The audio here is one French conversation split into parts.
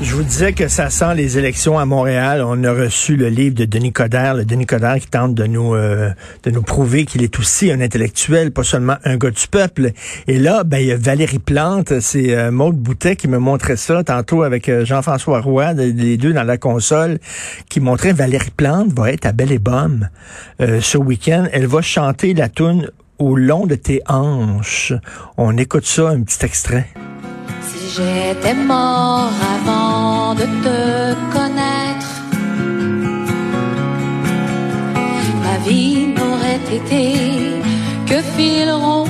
Je vous disais que ça sent les élections à Montréal. On a reçu le livre de Denis Coderre, le Denis Coderre qui tente de nous euh, de nous prouver qu'il est aussi un intellectuel, pas seulement un gars du peuple. Et là, ben il y a Valérie Plante, c'est euh, Maude Boutet qui me montrait ça tantôt avec euh, Jean-François Roy, les deux dans la console, qui montrait Valérie Plante va être à Belle et Bomme euh, ce week-end. Elle va chanter la tune au long de tes hanches. On écoute ça, un petit extrait. J'étais mort avant de te connaître, ma vie n'aurait été que fil rompu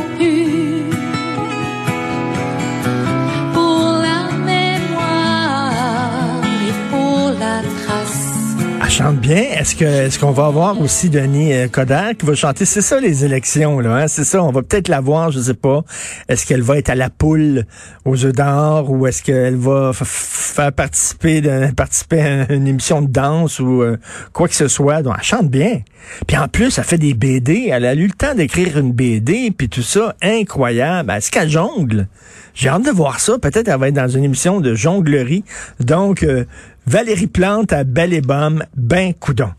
bien. Est-ce que est-ce qu'on va avoir aussi Denis euh, Coderre qui va chanter? C'est ça les élections, là. Hein? C'est ça. On va peut-être la voir, je sais pas. Est-ce qu'elle va être à la poule aux œufs d'or ou est-ce qu'elle va faire participer participer à une émission de danse ou euh, quoi que ce soit? Donc, elle chante bien. Puis en plus, elle fait des BD. Elle a eu le temps d'écrire une BD puis tout ça. Incroyable. Est-ce qu'elle jongle? J'ai hâte de voir ça. Peut-être elle va être dans une émission de jonglerie. Donc, euh, Valérie Plante à Bomme, ben coudon.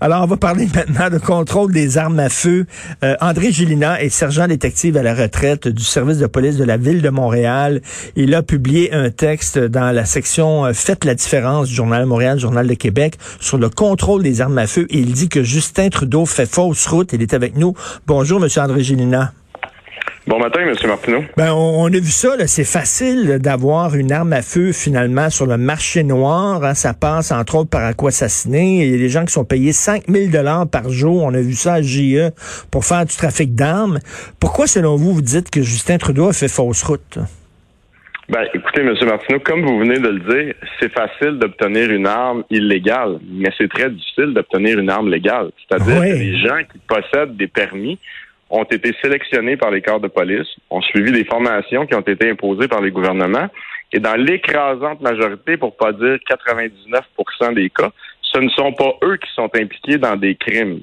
Alors, on va parler maintenant de contrôle des armes à feu. Euh, André Gélina est sergent détective à la retraite du service de police de la ville de Montréal. Il a publié un texte dans la section euh, Faites la différence du Journal Montréal, Journal de Québec, sur le contrôle des armes à feu. Et il dit que Justin Trudeau fait fausse route. Il est avec nous. Bonjour, Monsieur André Gélina. Bon matin, M. Martineau. Ben, on, on a vu ça, là, c'est facile d'avoir une arme à feu finalement sur le marché noir. hein. ça passe entre autres par Aquassassiné. Il y a des gens qui sont payés 5000 dollars par jour. On a vu ça à JE pour faire du trafic d'armes. Pourquoi, selon vous, vous dites que Justin Trudeau a fait fausse route? Ben, écoutez, M. Martineau, comme vous venez de le dire, c'est facile d'obtenir une arme illégale, mais c'est très difficile d'obtenir une arme légale. C'est-à-dire Oui. que les gens qui possèdent des permis ont été sélectionnés par les corps de police, ont suivi des formations qui ont été imposées par les gouvernements, et dans l'écrasante majorité, pour pas dire 99% des cas, ce ne sont pas eux qui sont impliqués dans des crimes.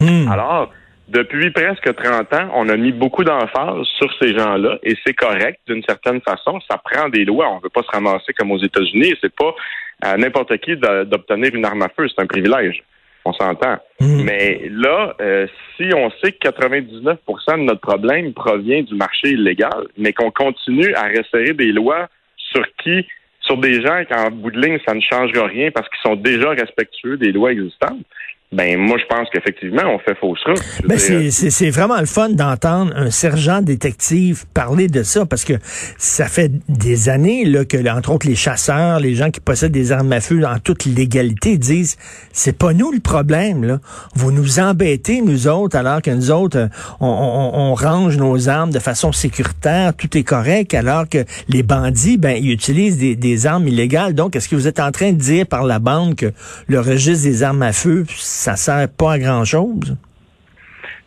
Hmm. Alors, depuis presque 30 ans, on a mis beaucoup d'emphase sur ces gens-là et c'est correct d'une certaine façon. Ça prend des lois. On ne veut pas se ramasser comme aux États-Unis c'est pas à n'importe qui d'obtenir une arme à feu. C'est un privilège. On s'entend. Hmm. Mais là, euh, si on sait que 99% de notre problème provient du marché illégal, mais qu'on continue à resserrer des lois sur qui, sur des gens qu'en bout de ligne, ça ne changera rien parce qu'ils sont déjà respectueux des lois existantes, ben moi je pense qu'effectivement, on fait fausse route. Ben, dire, c'est- c'est c'est vraiment le fun d'entendre un sergent détective parler de ça parce que ça fait des années là, que, entre autres, les chasseurs, les gens qui possèdent des armes à feu en toute légalité disent c'est pas nous le problème. Là. Vous nous embêtez, nous autres, alors que nous autres, euh, on, on- on range nos armes de façon sécuritaire, tout est correct, alors que les bandits, ben, ils utilisent des, des armes illégales. Donc, est-ce que vous êtes en train de dire par la bande que le registre des armes à feu, ça sert pas à grand-chose?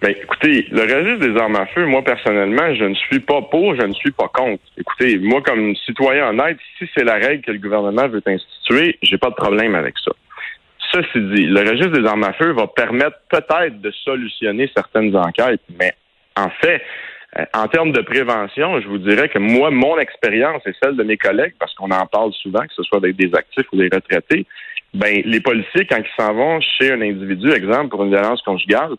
Ben, écoutez, le registre des armes à feu, moi, personnellement, je ne suis pas pour, je ne suis pas contre. Écoutez, moi, comme citoyen honnête, si c'est la règle que le gouvernement veut instituer, j'ai pas de problème avec ça. Ceci dit, le registre des armes à feu va permettre peut-être de solutionner certaines enquêtes, mais en fait, euh, en termes de prévention, je vous dirais que moi, mon expérience et celle de mes collègues, parce qu'on en parle souvent, que ce soit avec des actifs ou des retraités, ben, les policiers, quand ils s'en vont chez un individu, exemple pour une violence conjugale,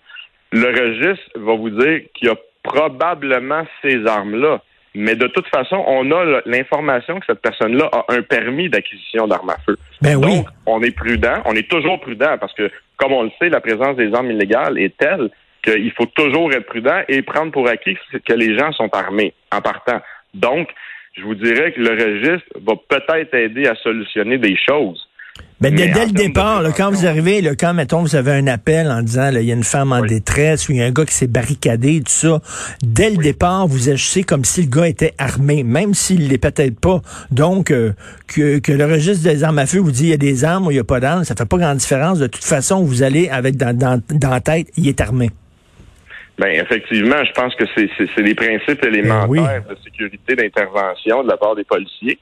le registre va vous dire qu'il y a probablement ces armes-là. Mais de toute façon, on a l'information que cette personne-là a un permis d'acquisition d'armes à feu. Ben oui. Donc, on est prudent, on est toujours prudent parce que, comme on le sait, la présence des armes illégales est telle qu'il faut toujours être prudent et prendre pour acquis que les gens sont armés en partant. Donc, je vous dirais que le registre va peut-être aider à solutionner des choses. Ben, dès, Mais dès en le départ, là, quand vous arrivez, là, quand, mettons, vous avez un appel en disant, là, il y a une femme en Oui. détresse ou il y a un gars qui s'est barricadé, tout ça, dès le départ, vous agissez comme si le gars était armé, même s'il l'est peut-être pas. Donc, euh, que, que le registre des armes à feu vous dit il y a des armes ou il n'y a pas d'armes, ça fait pas grande différence. De toute façon, vous allez avec dans, dans, dans la tête, il est armé. Ben effectivement, je pense que c'est c'est- c'est des principes élémentaires oui. de sécurité d'intervention de la part des policiers.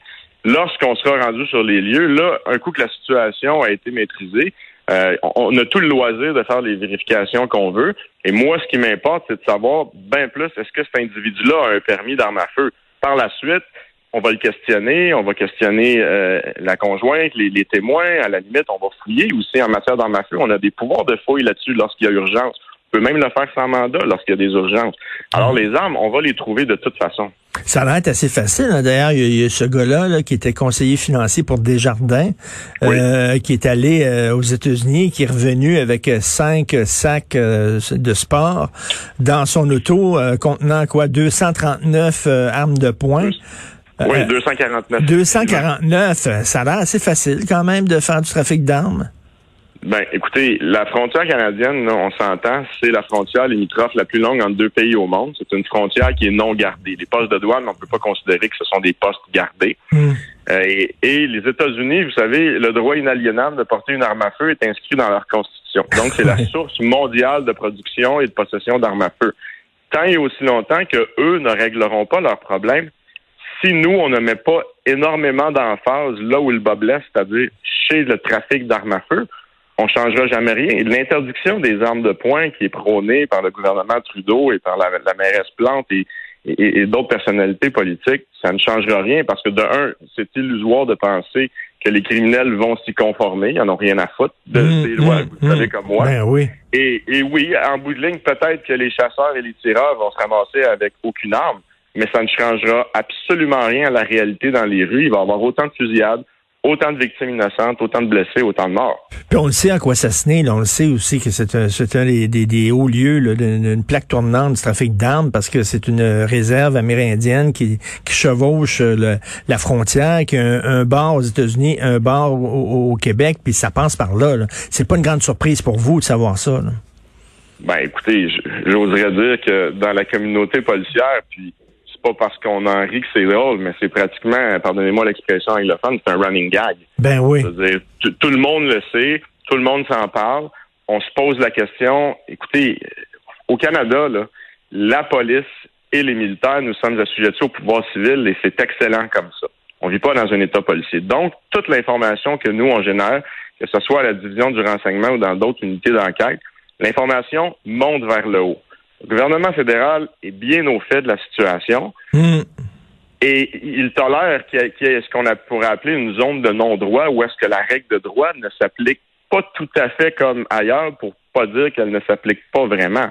Lorsqu'on sera rendu sur les lieux, là, un coup que la situation a été maîtrisée, Euh, on a tout le loisir de faire les vérifications qu'on veut. Et moi, ce qui m'importe, c'est de savoir bien plus, est-ce que cet individu-là a un permis d'arme à feu? Par la suite, on va le questionner, on va questionner euh, la conjointe, les, les, témoins, à la limite, on va fouiller aussi en matière d'armes à feu. On a des pouvoirs de fouille là-dessus lorsqu'il y a urgence. On peut même le faire sans mandat lorsqu'il y a des urgences. Alors, les armes, on va les trouver de toute façon. Ça va être assez facile. Hein. D'ailleurs, il, y, a ce gars-là là, qui était conseiller financier pour Desjardins, euh, qui est allé euh, aux États-Unis, qui est revenu avec cinq sacs euh, de sport dans son auto contenant quoi? 239 armes de poing. Oui, 249. 249, ça a l'air assez facile quand même de faire du trafic d'armes. Ben, écoutez, la frontière canadienne, on s'entend, c'est la frontière limitrophe la plus longue entre deux pays au monde. C'est une frontière qui est non gardée. Les postes de douane, on ne peut pas considérer que ce sont des postes gardés. Hmm. Euh, et, les États-Unis, vous savez, le droit inaliénable de porter une arme à feu est inscrit dans leur constitution. Donc, c'est la source mondiale de production et de possession d'armes à feu. Tant et aussi longtemps que eux ne régleront pas leurs problèmes, si nous, on ne met pas énormément d'emphase là où le bas blesse, c'est-à-dire chez le trafic d'armes à feu, on changera jamais rien. L'interdiction des armes de poing qui est prônée par le gouvernement Trudeau et par la, mairesse Plante et, d'autres personnalités politiques, ça ne changera rien parce que de un, c'est illusoire de penser que les criminels vont s'y conformer, ils n'en ont rien à foutre de mmh, ces lois, mmh, vous savez mmh. comme moi. Ben oui. Et, et oui, en bout de ligne, peut-être que les chasseurs et les tireurs vont se ramasser avec aucune arme, mais ça ne changera absolument rien à la réalité dans les rues. Il va y avoir autant de fusillades, autant de victimes innocentes, autant de blessés, autant de morts. Puis on le sait à quoi ça se naît. On le sait aussi que c'est un, un des, des, hauts lieux d'une plaque tournante du trafic d'armes parce que c'est une réserve amérindienne qui, qui chevauche euh, la frontière, qui a un, bar aux États-Unis, un bar au, Québec, puis ça passe par là. C'est pas une grande surprise pour vous de savoir ça. Ben écoutez, j'oserais dire que dans la communauté policière, puis pas parce qu'on en rit que c'est drôle, mais c'est pratiquement, pardonnez-moi l'expression anglophone, c'est un running gag. Ben oui. tout le monde le sait, tout le monde s'en parle. On se pose la question, écoutez, au Canada, là, la police et les militaires, nous sommes assujettis au pouvoir civil et c'est excellent comme ça. On vit pas dans un État policier. Donc, toute l'information que nous, on génère, que ce soit à la division du renseignement ou dans d'autres unités d'enquête, l'information monte vers le haut. Le gouvernement fédéral est bien au fait de la situation. Hmm. Et il tolère qu'il y ait ce qu'on pourrait appeler une zone de non-droit où est-ce que la règle de droit ne s'applique pas tout à fait comme ailleurs pour pas dire qu'elle ne s'applique pas vraiment.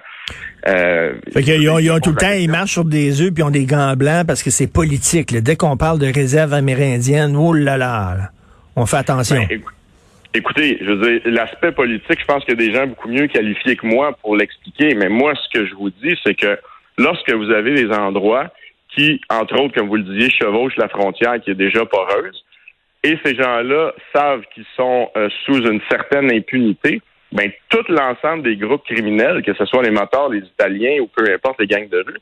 Euh, fait ont, ils ont tout le temps, ils marchent sur des œufs puis ont des gants blancs parce que c'est politique. Dès qu'on parle de réserve amérindienne, oh là là, on fait attention. Ben, Écoutez, je veux dire, l'aspect politique, je pense qu'il y a des gens beaucoup mieux qualifiés que moi pour l'expliquer, mais moi, ce que je vous dis, c'est que lorsque vous avez des endroits qui, entre autres, comme vous le disiez, chevauchent la frontière qui est déjà poreuse, et ces gens-là savent qu'ils sont euh, sous une certaine impunité, ben tout l'ensemble des groupes criminels, que ce soit les moteurs, les Italiens ou peu importe les gangs de rue,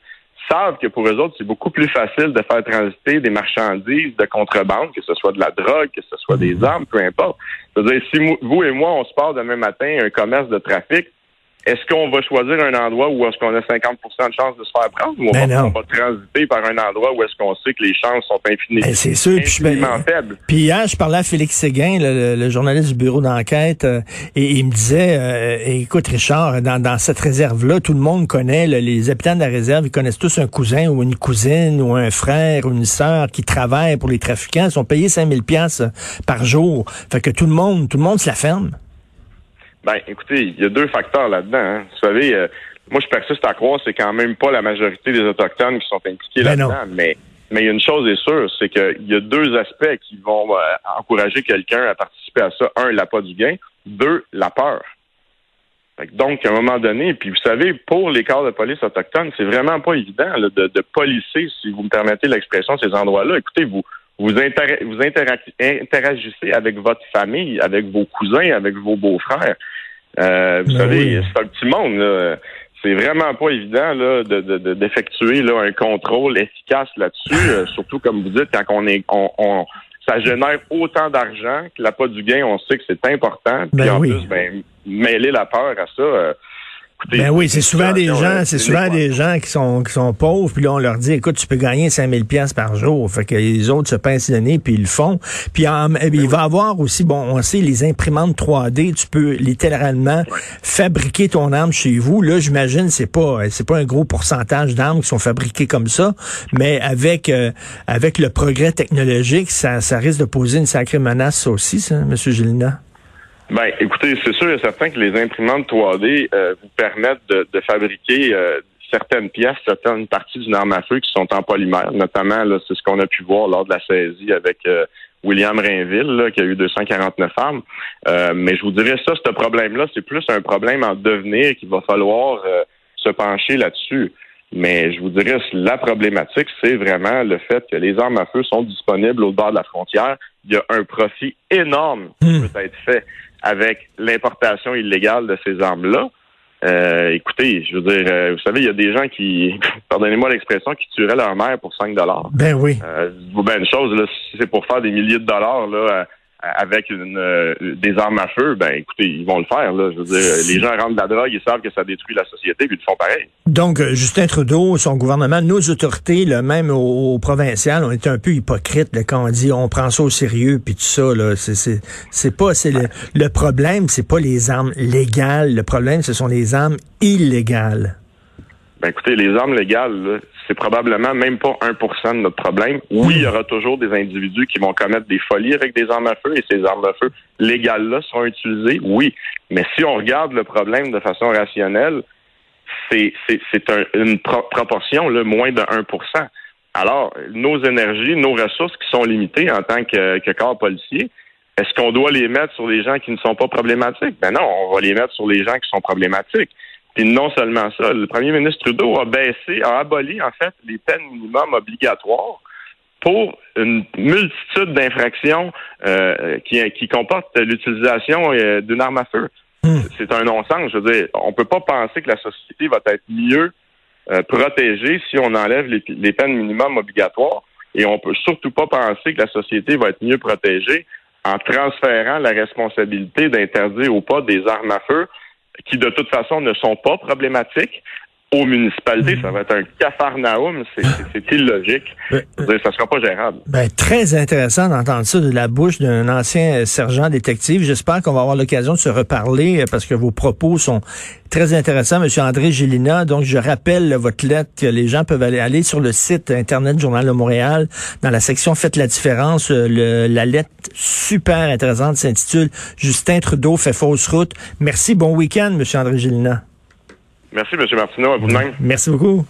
savent que pour eux autres, c'est beaucoup plus facile de faire transiter des marchandises de contrebande, que ce soit de la drogue, que ce soit des mhm. armes, peu importe. C'est-à-dire, si vous et moi, on se part demain matin un commerce de trafic, est-ce qu'on va choisir un endroit où est-ce qu'on a 50 de chances de se faire prendre ou on, ben va, transiter par un endroit où est-ce qu'on sait que les chances sont infiniment, ben, c'est sûr, infiniment faibles? Puis hier, je parlais à Félix Séguin, le, journaliste du bureau d'enquête, euh, et il me disait, euh, écoute Richard, dans, dans cette réserve-là, tout le monde connaît, les habitants de la réserve, ils connaissent tous un cousin ou une cousine ou un frère ou une sœur qui travaille pour les trafiquants, ils sont payés 5000 pièces par jour. Fait que tout le monde, tout le monde se la ferme. Ben, écoutez, il y a deux facteurs là-dedans. Hein. Vous savez, euh, moi, je persiste à croire c'est quand même pas la majorité des Autochtones qui sont impliqués ben là-dedans. Mais, mais une chose est sûre, c'est qu'il y a deux aspects qui vont euh, encourager quelqu'un à participer à ça. Un, l'appât du gain. Deux, la peur. Donc, à un moment donné, puis vous savez, pour les corps de police autochtones, c'est vraiment pas évident de, de policer, si vous me permettez l'expression, ces endroits-là. Écoutez, vous, vous, vous interagissez avec votre famille, avec vos cousins, avec vos beaux-frères. Euh, vous ben savez, c'est un petit monde. Là. C'est vraiment pas évident là, d'effectuer de, un contrôle efficace là-dessus, euh, surtout comme vous dites, quand on est on, ça génère autant d'argent que la pas du gain, on sait que c'est important. Puis ben en plus, ben, mêler la peur à ça. Euh, écoutez. Ben oui, c'est souvent des gens, c'est souvent des gens qui sont qui sont pauvres, puis là on leur dit, écoute, tu peux gagner 5000 pièces par jour. Fait que les autres se pincent le nez, puis ils le font. Puis en- eh bien, il va y avoir aussi, bon, on sait, les imprimantes 3D, tu peux littéralement fabriquer ton arme chez vous. Là, j'imagine, c'est pas c'est pas un gros pourcentage d'armes qui sont fabriquées comme ça, mais avec euh, avec le progrès technologique, ça, ça risque de poser une sacrée menace aussi, ça, Monsieur Gélina. Ben, écoutez, c'est sûr et certain que les imprimantes 3D euh, vous permettent de, de fabriquer euh, certaines pièces, certaines parties d'une arme à feu qui sont en polymère. Notamment, là, c'est ce qu'on a pu voir lors de la saisie avec euh, William Rainville, là, qui a eu 249 armes. Euh, mais je vous dirais ça, ce problème-là, c'est plus un problème en devenir qu'il va falloir euh, se pencher là-dessus. Mais je vous dirais, la problématique, c'est vraiment le fait que les armes à feu sont disponibles au bord de la frontière. Il y a un profit énorme qui peut être fait avec l'importation illégale de ces armes-là. Euh, écoutez, je veux dire, euh, vous savez, il y a des gens qui, pardonnez-moi l'expression, qui tueraient leur mère pour 5 dollars. Ben oui. Euh, bien une chose, là, si c'est pour faire des milliers de dollars là, euh, avec une, euh, des armes à feu, ben écoutez, ils vont le faire. Là. Je veux dire, les gens rentrent de la drogue, ils savent que ça détruit la société, puis ils le font pareil. Donc, euh, Justin Trudeau, son gouvernement, nos autorités, là, même au, au provincial, on est un peu hypocrite là, quand on dit on prend ça au sérieux puis tout ça. Là, c'est, pas, c'est le, le problème, c'est pas les armes légales. Le problème, ce sont les armes illégales. Ben écoutez, les armes légales, là, c'est probablement même pas 1% de notre problème. Oui, il y aura toujours des individus qui vont commettre des folies avec des armes à feu et ces armes à feu légales-là seront utilisées, oui. Mais si on regarde le problème de façon rationnelle, c'est, c'est, c'est un- une pro- proportion là, moins de 1% Alors, nos énergies, nos ressources qui sont limitées en tant que, que corps policier, est-ce qu'on doit les mettre sur les gens qui ne sont pas problématiques? Ben non, on va les mettre sur les gens qui sont problématiques. Puis non seulement ça, le premier ministre Trudeau a baissé, a aboli en fait les peines minimum obligatoires pour une multitude d'infractions euh, qui, qui comportent l'utilisation euh, d'une arme à feu. C'est un non-sens. Je veux dire, on peut pas penser que la société va être mieux euh, protégée si on enlève les, les peines minimum obligatoires. Et on peut surtout pas penser que la société va être mieux protégée en transférant la responsabilité d'interdire ou pas des armes à feu qui de toute façon ne sont pas problématiques aux municipalités. Ça va être un cafarnaum, c'est- illogique. Dire, Ça sera pas gérable. Ben, très intéressant d'entendre ça de la bouche d'un ancien euh, sergent détective. J'espère qu'on va avoir l'occasion de se reparler euh, parce que vos propos sont très intéressants, Monsieur André Gélina. Donc, je rappelle votre lettre que les gens peuvent aller, aller sur le site Internet Journal de Montréal, dans la section Faites la différence. euh, le- la lettre super intéressante s'intitule Justin Trudeau fait fausse route. Merci, bon week-end, Monsieur André Gélina. Merci, M. Martineau, à vous-même. Merci beaucoup.